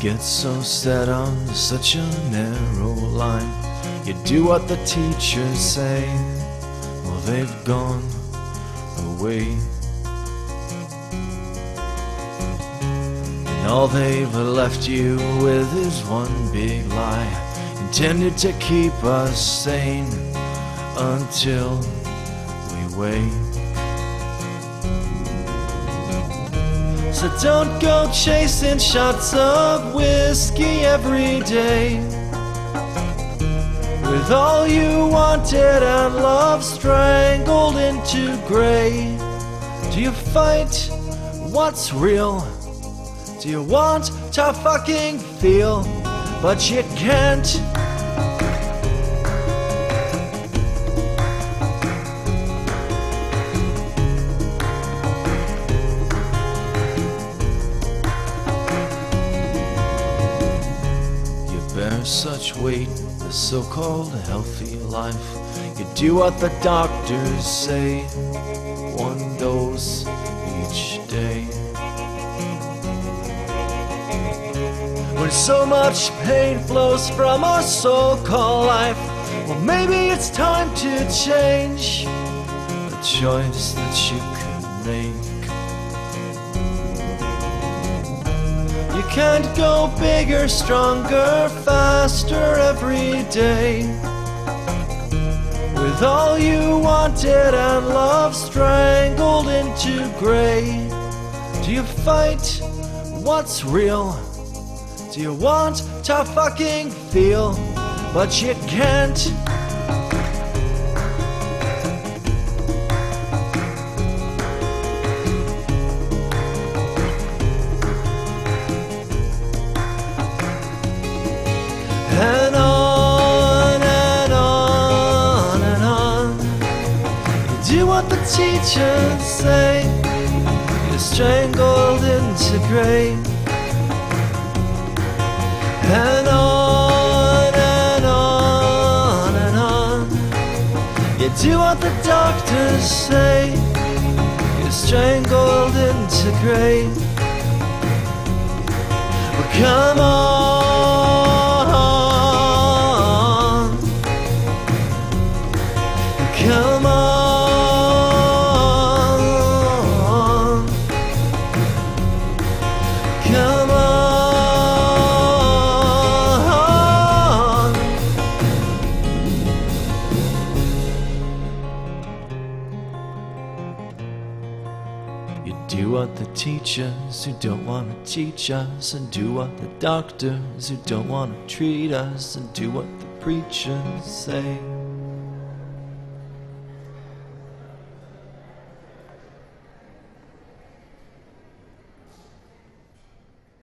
get so set on such a narrow line. You do what the teachers say, well, they've gone away. And all they've left you with is one big lie, intended to keep us sane until we wake. So don't go chasing shots of whiskey every day. With all you wanted and love strangled into gray. Do you fight what's real? Do you want to fucking feel? But you can't. Bear such weight, the so called healthy life. You do what the doctors say, one dose each day. When so much pain flows from our so called life, well, maybe it's time to change the choice that you could make. You can't go bigger, stronger, faster every day. With all you wanted and love strangled into gray. Do you fight what's real? Do you want to fucking feel? But you can't. What the teachers say. You're strangled into gray. And on and on and on. You do what the doctors say. You're strangled into gray. Well, come on. You do what the teachers who don't want to teach us, and do what the doctors who don't want to treat us, and do what the preachers say.